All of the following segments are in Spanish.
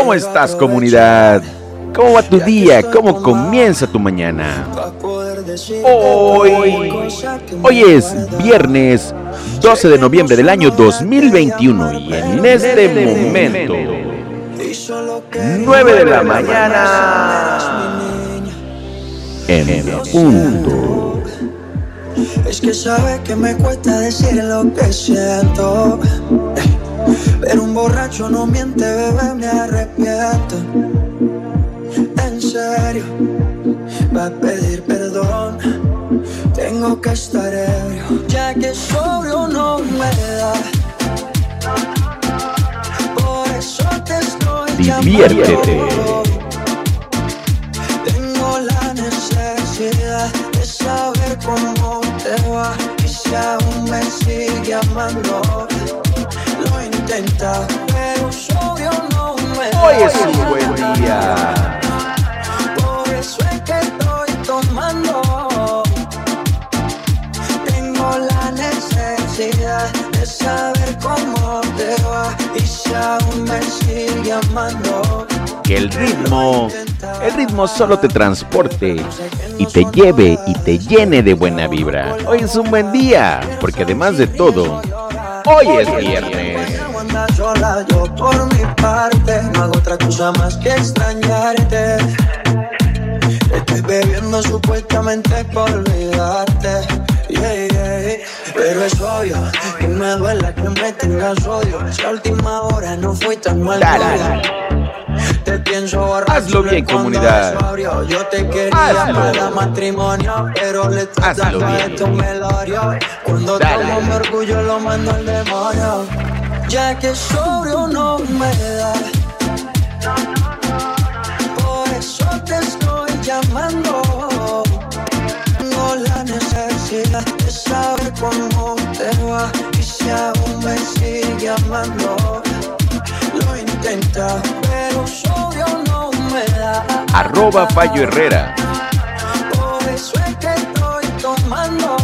¿Cómo estás comunidad? ¿Cómo va tu día? ¿Cómo comienza tu mañana? Hoy, hoy es viernes 12 de noviembre del año 2021 y en este momento 9 de la mañana en punto. Es que sabe que me cuesta decir lo que siento. Pero un borracho no miente, bebé, me arrepiento. En serio, va a pedir perdón. Tengo que estar ebrio, ya que sobrio no me da. Por eso te estoy Diviértete. llamando. Tengo la necesidad de saber cómo te va y si aún me sigue amando. Intenta, pero sobrio no me. Hoy es un buen día. Por eso es que estoy tomando. Tengo la necesidad de saber cómo te va y si aún me sigue amando. Que el ritmo, el ritmo solo te transporte y te lleve y te llene de buena vibra. Hoy es un buen día, porque además de todo, hoy es viernes. Andas sola, yo por mi parte no hago otra cosa más que extrañarte. Estoy bebiendo supuestamente por olvidarte. Yeah, yeah. Pero es obvio que me duela que me tengas odio. Si a última hora no fui tan mal. Te pienso borracho Hazlo bien, comunidad. Yo te quería Hazlo. para matrimonio, pero le trata Hazlo de tu melodio. Cuando tomo mi orgullo lo mando al demonio. Ya que sobrio no me da. Por eso te estoy llamando. Tengo la necesidad de saber cómo te va y si aún me sigue amando. Lo intenta, pero sobrio no me da. Arroba Fallo Herrera. Por eso es que estoy tomando.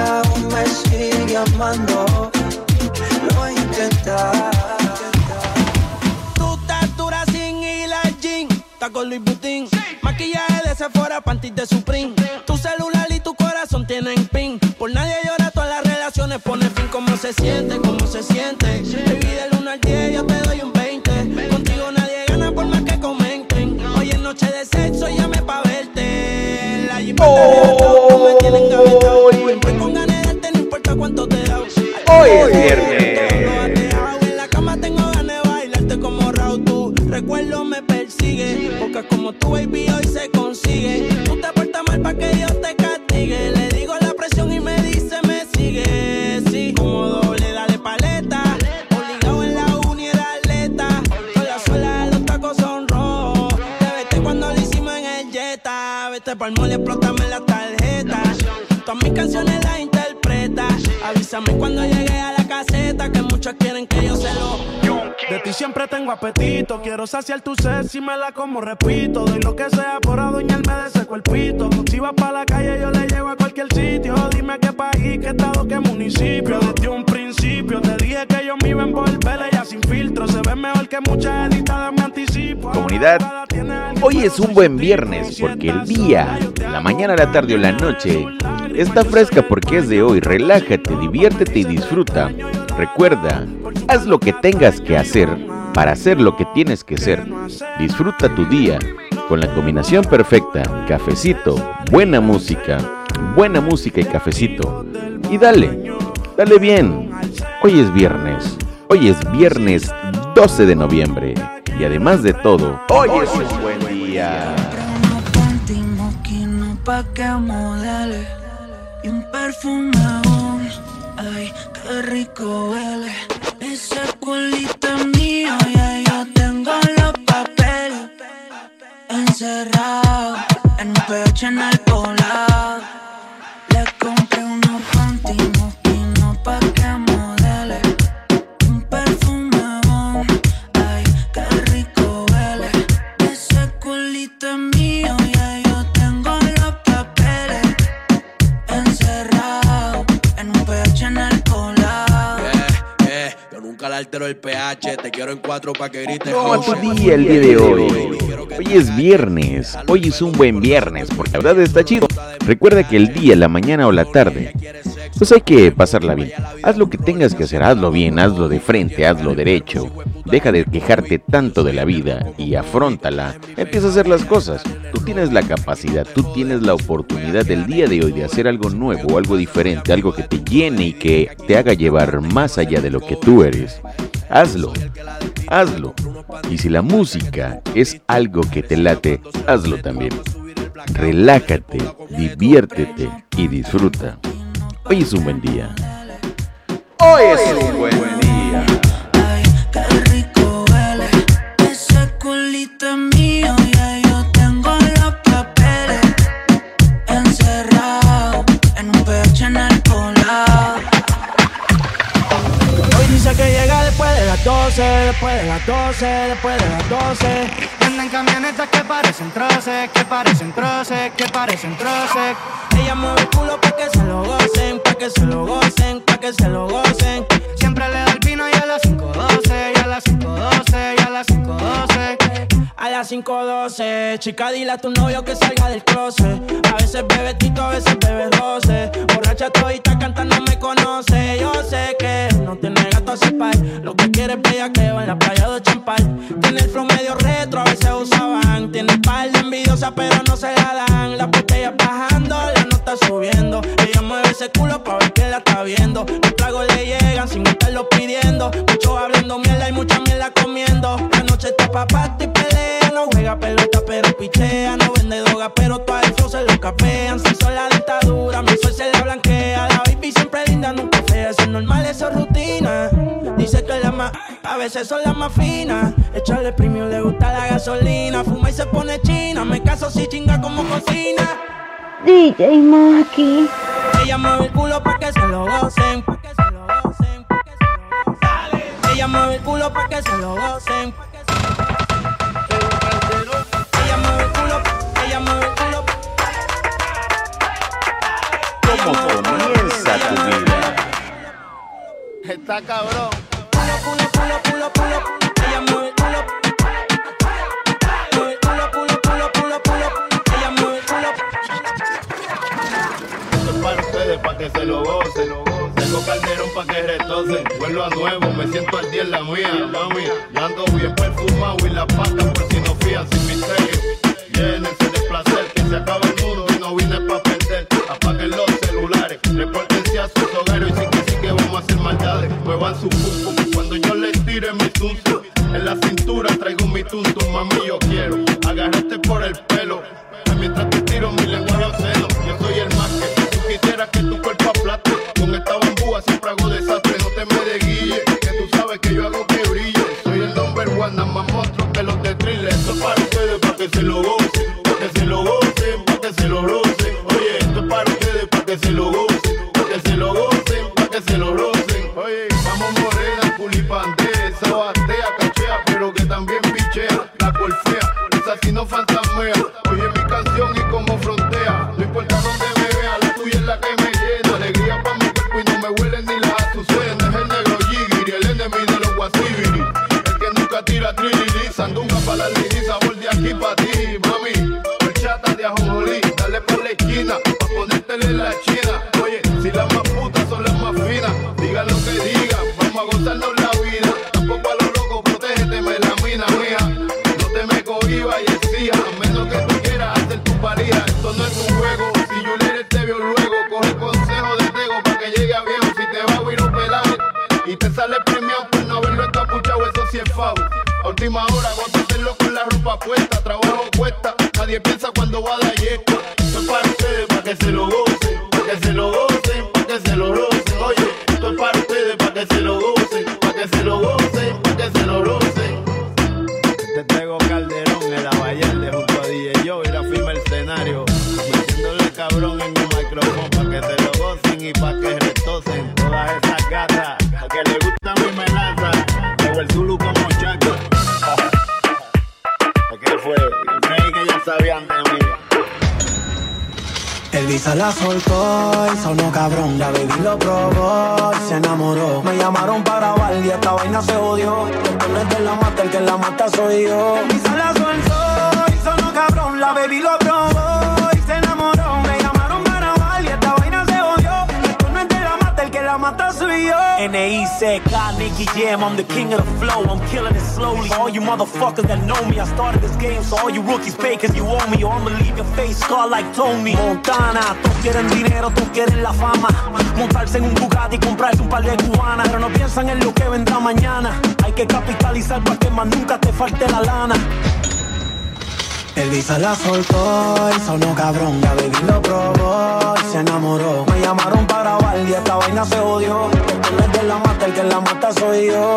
Aún me sigue amando. Lo. Tu estatura sin hilar jean, taco Louis Vuitton, maquillaje de Sephora, panties de Supreme. Tu celular y tu corazón tienen pin. Por nadie llora, todas las relaciones pone fin. ¿Cómo se siente? Hoy es viernes. En la cama tengo ganas de bailarte como Raúl tú. Recuerdo me persigue. Porque como tu baby hoy se consigue. Tú te portas mal pa' que Dios te castigue. Le digo la presión y me dice me sigue Sí, como doble, dale paleta. Obligado en la uni era atleta. Con la suela los tacos son rojos. Te vete cuando lo hicimos en el Jetta. Vete pa'l mole, explótame la tarjeta. Todas mis canciones las Avísame cuando llegue a la caseta Que muchos quieren que yo se lo De ti siempre tengo apetito. Quiero saciar tu sed si me la como, repito. Doy lo que sea por adueñarme de ese cuerpito. Si vas para la calle, yo le llevo a cualquier sitio. Dime qué país, qué estado, qué municipio. Desde un principio te dije que yo me iba a envolver. Ella sin filtro se ve mejor que muchas editadas. Me anticipo. Comunidad, Hoy es un buen viernes porque el día, la mañana, la tarde o la noche está fresca porque es de hoy. Relájate, diviértete y disfruta. Recuerda, haz lo que tengas que hacer para hacer lo que tienes que ser. Disfruta tu día con la combinación perfecta, cafecito, buena música, buena música y cafecito. Y dale, dale bien. Hoy es viernes. Hoy es viernes 12 de noviembre. Y además de todo, hoy es un buen día. Perfume aún, ay, qué rico huele. Ese culito es mío, ya yo tengo los papeles Encerrado, en un pecho en el poblado Le compré unos panty pH. Te quiero en cuatro pa' que grites. ¿Cómo tu día el día de hoy? Hoy es viernes. Hoy es un buen viernes porque la verdad está chido. Recuerda que el día, la mañana o la tarde, pues hay que pasarla bien. Haz lo que tengas que hacer, hazlo bien, hazlo de frente, hazlo derecho. Deja de quejarte tanto de la vida y afrontala. Empieza a hacer las cosas. Tú tienes la capacidad, tú tienes la oportunidad del día de hoy de hacer algo nuevo, algo diferente, algo que te llene y que te haga llevar más allá de lo que tú eres. Hazlo, hazlo. Y si la música es algo que te late, hazlo también. Relájate, diviértete y disfruta. Hoy es un buen día. Hoy es un buen día. Ay, qué rico huele ese culito las 12, después de las 12, después de las 12. Andan camionetas que parecen troces, que parecen troces, que parecen troces. Ella mueve el culo pa' que se lo gocen, pa' que se lo gocen, pa' que se lo gocen. Siempre le las 5.12, chica, dile a tu novio que salga del closet. A veces bebe tito, a veces bebe doce. Borracha todita cantando me conoce. Yo sé que no tiene gato a par. Lo que quiere es bella que va en la playa de Champal. Tiene el flow medio retro, a veces usaban. Tiene par de envidiosa, pero no se la dan. La botella bajando, la nota subiendo. Ella mueve ese culo pa' ver que la está viendo. Los tragos le llegan sin estarlo pidiendo. Mucho hablando mierda y mucha mierda comiendo. La noche está pa' y pelea. No juega pelota, pero pichea. No vende droga, pero todo flow se lo capean. Si son la dentadura, mi sol se la blanquea. La baby siempre linda, nunca fea. Eso es normal, eso es rutina. Dice que la más, a veces son las más finas. Echarle premio, le gusta la gasolina. Fuma y se pone china. Me caso si chinga como cocina. DJ Maki. Ella mueve el culo pa' que se lo gocen. Pa' que se lo gocen, pa' que se lo gocen. Ella mueve el culo pa' que se lo gocen. ¿Cómo comienza tu vida? Está cabrón. Pulo, pulo, pulo, pulo, pulo. Ella mueve el culo. Mueve el culo, pulo, pulo, pulo, pulo. Ella mueve el culo. Esto es para ustedes, para que se lo gocen. Tengo calderón para que retocen. Vuelvo a nuevo, me siento al día en la mía, mami. Ando bien perfumado y la pata por si no fían sin misterio. Cuando yo les tire mi tuntum. En la cintura traigo mi tuntum, mami, yo quiero nadie piensa cuando va a dar. Esto es para ustedes, para que se lo gocen, para que se lo gocen, para que se lo rocen. Oye, esto es para ustedes, para que se lo gocen, la soltó y sonó cabrón. La baby lo probó y se enamoró. Me llamaron para grabar y esta vaina se odió. El de la mata, el que la mata soy yo. Elisa la soltó y sonó cabrón. La baby lo la mata, soy yo. N-E-C-K, Nicky Jam, I'm the king of the flow, I'm killing it slowly. All you motherfuckers that know me, I started this game, so all you rookies cause you owe me, or I'ma leave your face scarred like Tony. Montana, todos quieren dinero, todos quieren la fama. Montarse en un Bugatti y comprarse un par de cubanas, pero no piensan en lo que vendrá mañana. Hay que capitalizar para que más nunca te falte la lana. Elisa la soltó y sonó cabrón. La baby lo probó y se enamoró. Me llamaron para y esta vaina se odió. El de la mata, el que la mata soy yo.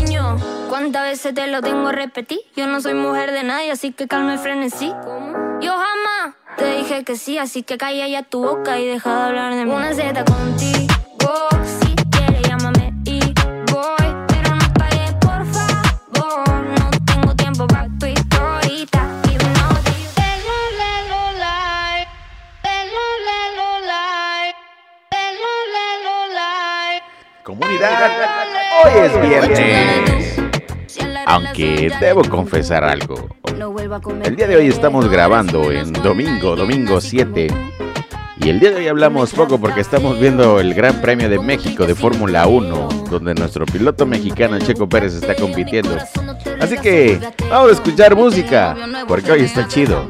¿Cuántas veces te lo tengo a repetir? Yo no soy mujer de nadie, así que calma el frenesí. Yo jamás te dije que sí, así que calla ya tu boca y deja de hablar de mí. Una Z contigo, si quieres llámame y voy. Pero no pagues, por favor. No tengo tiempo para tu historita. Comunidad, hoy es viernes. Aunque debo confesar algo. El día de hoy estamos grabando en domingo, domingo 7. Y el día de hoy hablamos poco porque estamos viendo el Gran Premio de México de Fórmula 1, donde nuestro piloto mexicano Checo Pérez está compitiendo. Así que vamos a escuchar música, porque hoy está chido.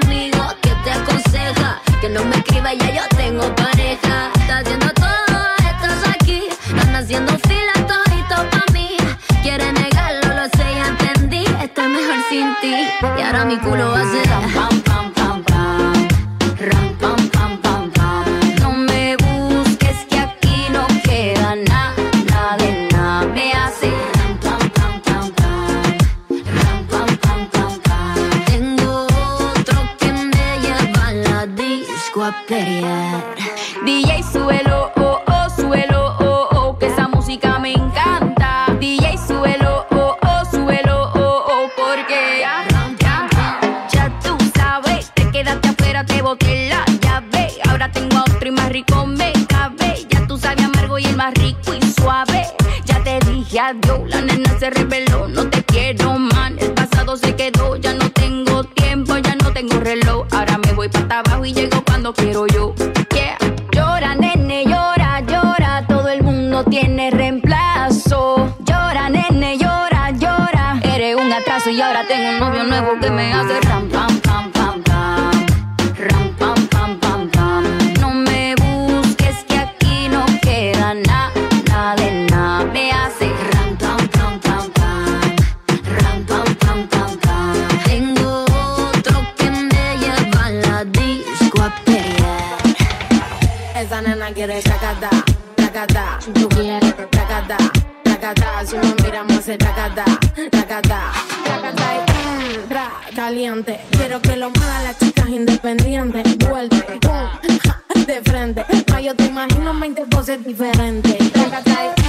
ya yo tengo pareja. Está haciendo todo, estás aquí. Están haciendo fila todito pa' mí. Quiere negarlo, lo sé, ya entendí. Estoy mejor sin ti. Y ahora mi culo va a ser pam, pam, pam. Reemplazo. Llora, nene, llora, llora. Eres un atraso y ahora tengo un novio nuevo que me hace ram, pam, Si nos miramos hace tacata, tacata, tacata. y, tra, caliente. Quiero que lo muevan las chicas independientes. Vuelve, ja, de frente. Ma, yo te imagino 20 poses diferentes. Tacata, y,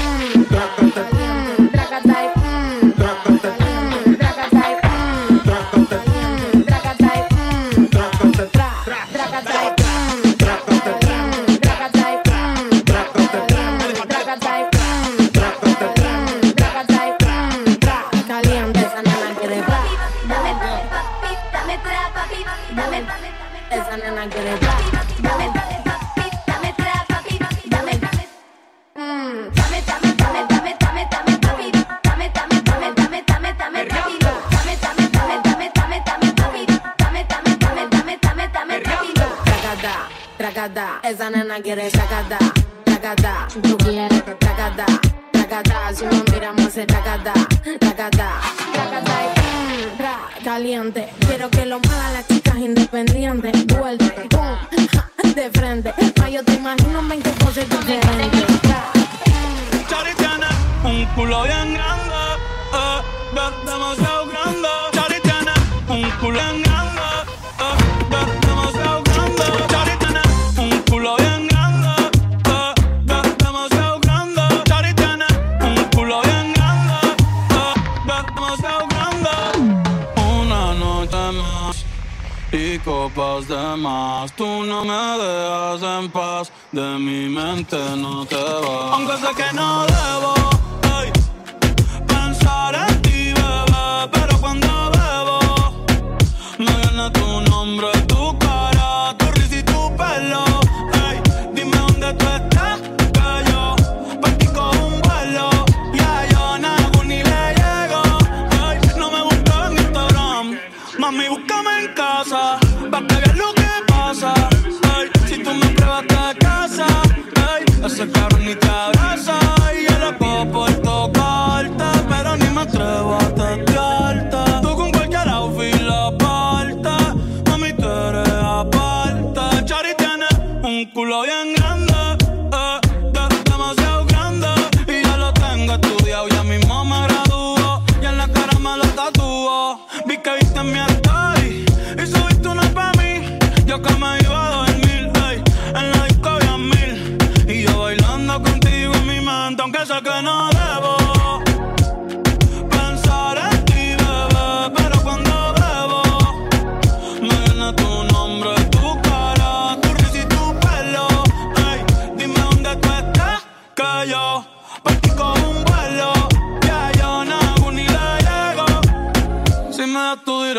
Caliente, quiero que lo muevan las chicas independientes. Vuelve, ja, de frente. Ma, yo te imagino 20 poses diferentes. Chari tiene un culo bien grande, eh, de- demasiado grande. Chari tiene un culo bien grande, copas de más. Tú no me dejas en paz, de mi mente no te vas. Aunque sé que no debo ey, pensar en ti, bebé, pero cuando bebo me viene tu nombre, tu cara, tu risa y tu pelo. ey. dime dónde tú estás,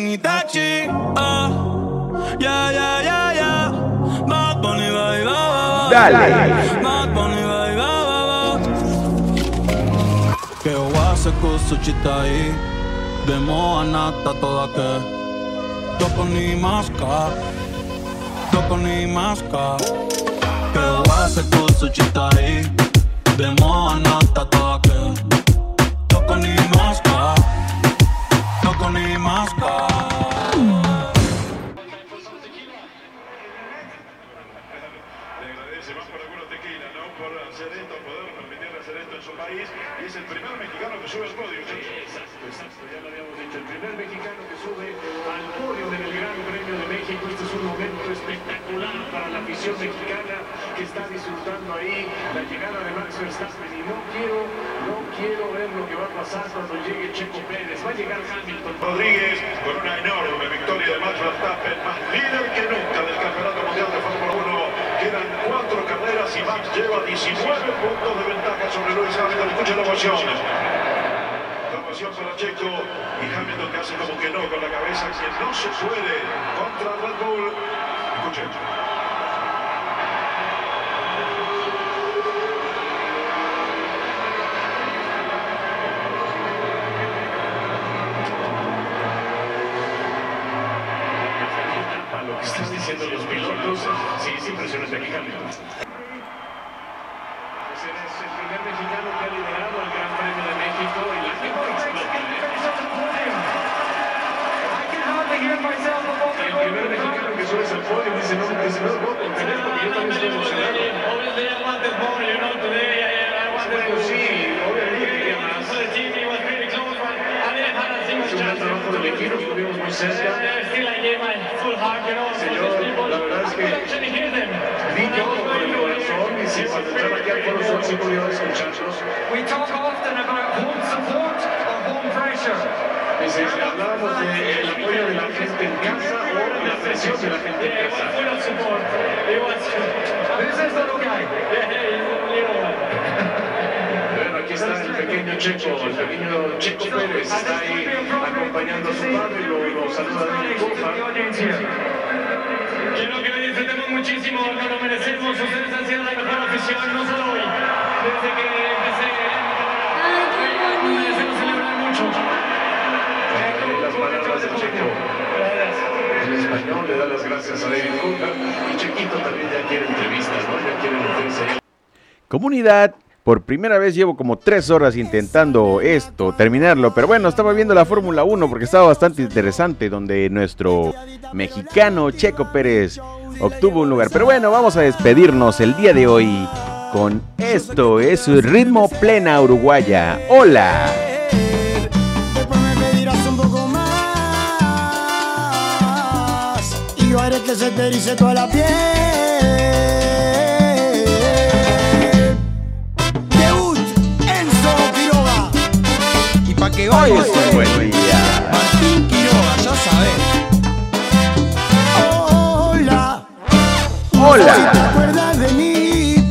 en Itachi ah. Yeah, yeah, yeah, yeah Bad Bunny, baby, baby Dale. Bad Bunny, Que wase kusuchitai Demo anata toda que. Toko ni maska Toko ni maska Que wase kusuchitai Demo anata toda que. Toko ni maska Y es el primer mexicano que sube al podio. Exacto, exacto, ya lo habíamos dicho. El primer mexicano que sube al podio del Gran Premio de México. Este es un momento espectacular para la afición mexicana que está disfrutando ahí la llegada de Max Verstappen y no quiero, no quiero ver lo que va a pasar cuando llegue Checo Pérez. Va a llegar Hamilton. Rodríguez con una enorme victoria de Max Verstappen, más líder que nunca del Campeonato Mundial de Fórmula 1. Quedan cuatro Max lleva 19 puntos de ventaja sobre Lewis Hamilton. Escuchen la emoción. La emoción para Checo y Hamilton que hace como que no con la cabeza, que no se puede contra Red Bull. Escuchen. Lo que estás diciendo los pilotos, sí, es impresionante aquí Hamilton. Pues eres el primer mexicano que ha liderado el Gran Premio de México y la gente explota. ¿eh? El primer mexicano que sube al podio dice no, dice no, no, porque yo también estoy emocionado. Bueno, sí, obviamente quería más. Es un gran trabajo del equipo, estuvimos muy cerca. Señor, la verdad es que vi todo con el corazón y si cuando entraba aquí al Foro Sol sí podía escucharlos. Dice, hablábamos del apoyo de la gente en casa o la presión de la gente en casa. Bueno, aquí está el pequeño Checo, el pequeño Checo Pérez, está ahí acompañando a su padre, lo, lo saluda de copa. Quiero que lo disfrutemos muchísimo, nos lo merecemos. Ustedes han sido la mejor afición, no solo hoy, desde que Le da las gracias a David Coulthard y Chequito también ya quiere entrevistas, ¿no? Ya quiere meterse. Comunidad, por primera vez llevo como tres horas intentando esto, terminarlo, pero bueno, estaba viendo la Fórmula 1 porque estaba bastante interesante, donde nuestro mexicano Checo Pérez obtuvo un lugar. Pero bueno, vamos a despedirnos el día de hoy con esto, es ritmo plena uruguaya. Hola. Que se te erice toda la piel. Debut Enzo Quiroga y pa' que Hoy es un buen día. Martín Quiroga, ya sabes. Hola. Hola. Si te acuerdas de mí,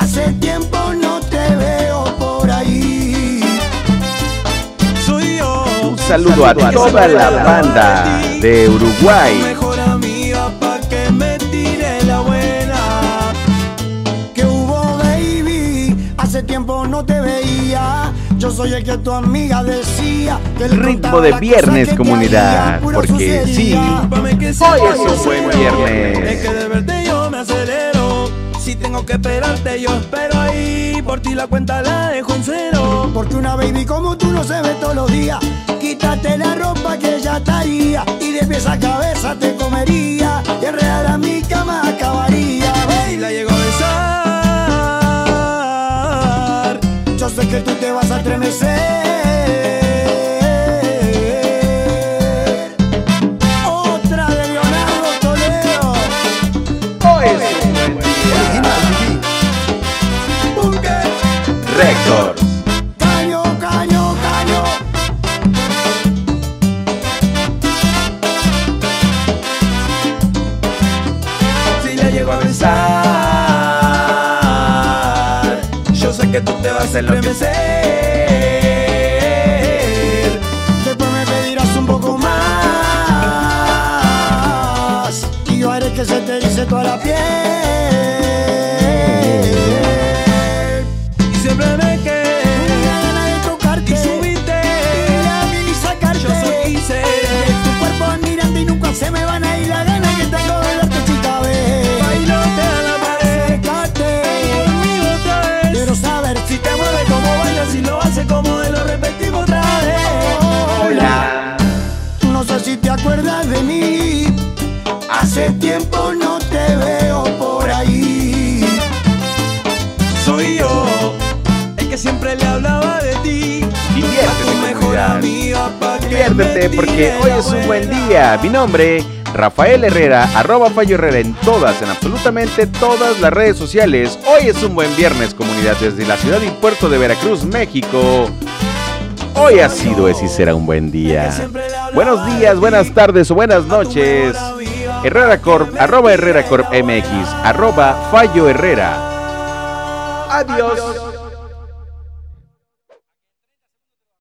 hace tiempo no te veo por ahí. Soy yo. Un saludo a toda la banda de Uruguay. Yo soy el que tu amiga decía. Que Ritmo de viernes, comunidad, porque sí, hoy es un buen viernes. Es que de verte yo me acelero. Si tengo que esperarte, yo espero ahí. Por ti la cuenta la dejo en cero. Porque una baby como tú no se ve todos los días. Quítate la ropa que ya estaría. Y de pies a cabeza te comería. Y enredar a mi cama yo sé que tú te vas a estremecer. Hace tiempo no te veo por ahí. Soy yo, el que siempre le hablaba de ti. Diviértete, Diviértete, diviértete porque hoy es un buen día. Mi nombre, Rafael Herrera, arroba Fallo Herrera en todas, en absolutamente todas las redes sociales. Hoy es un buen viernes, comunidad, desde la ciudad y puerto de Veracruz, México. Hoy ha sido, es y será un buen día. Buenos días, buenas tardes o buenas noches. Herrera Corp, arroba Herrera Corp MX, arroba Fallo Herrera. Adiós.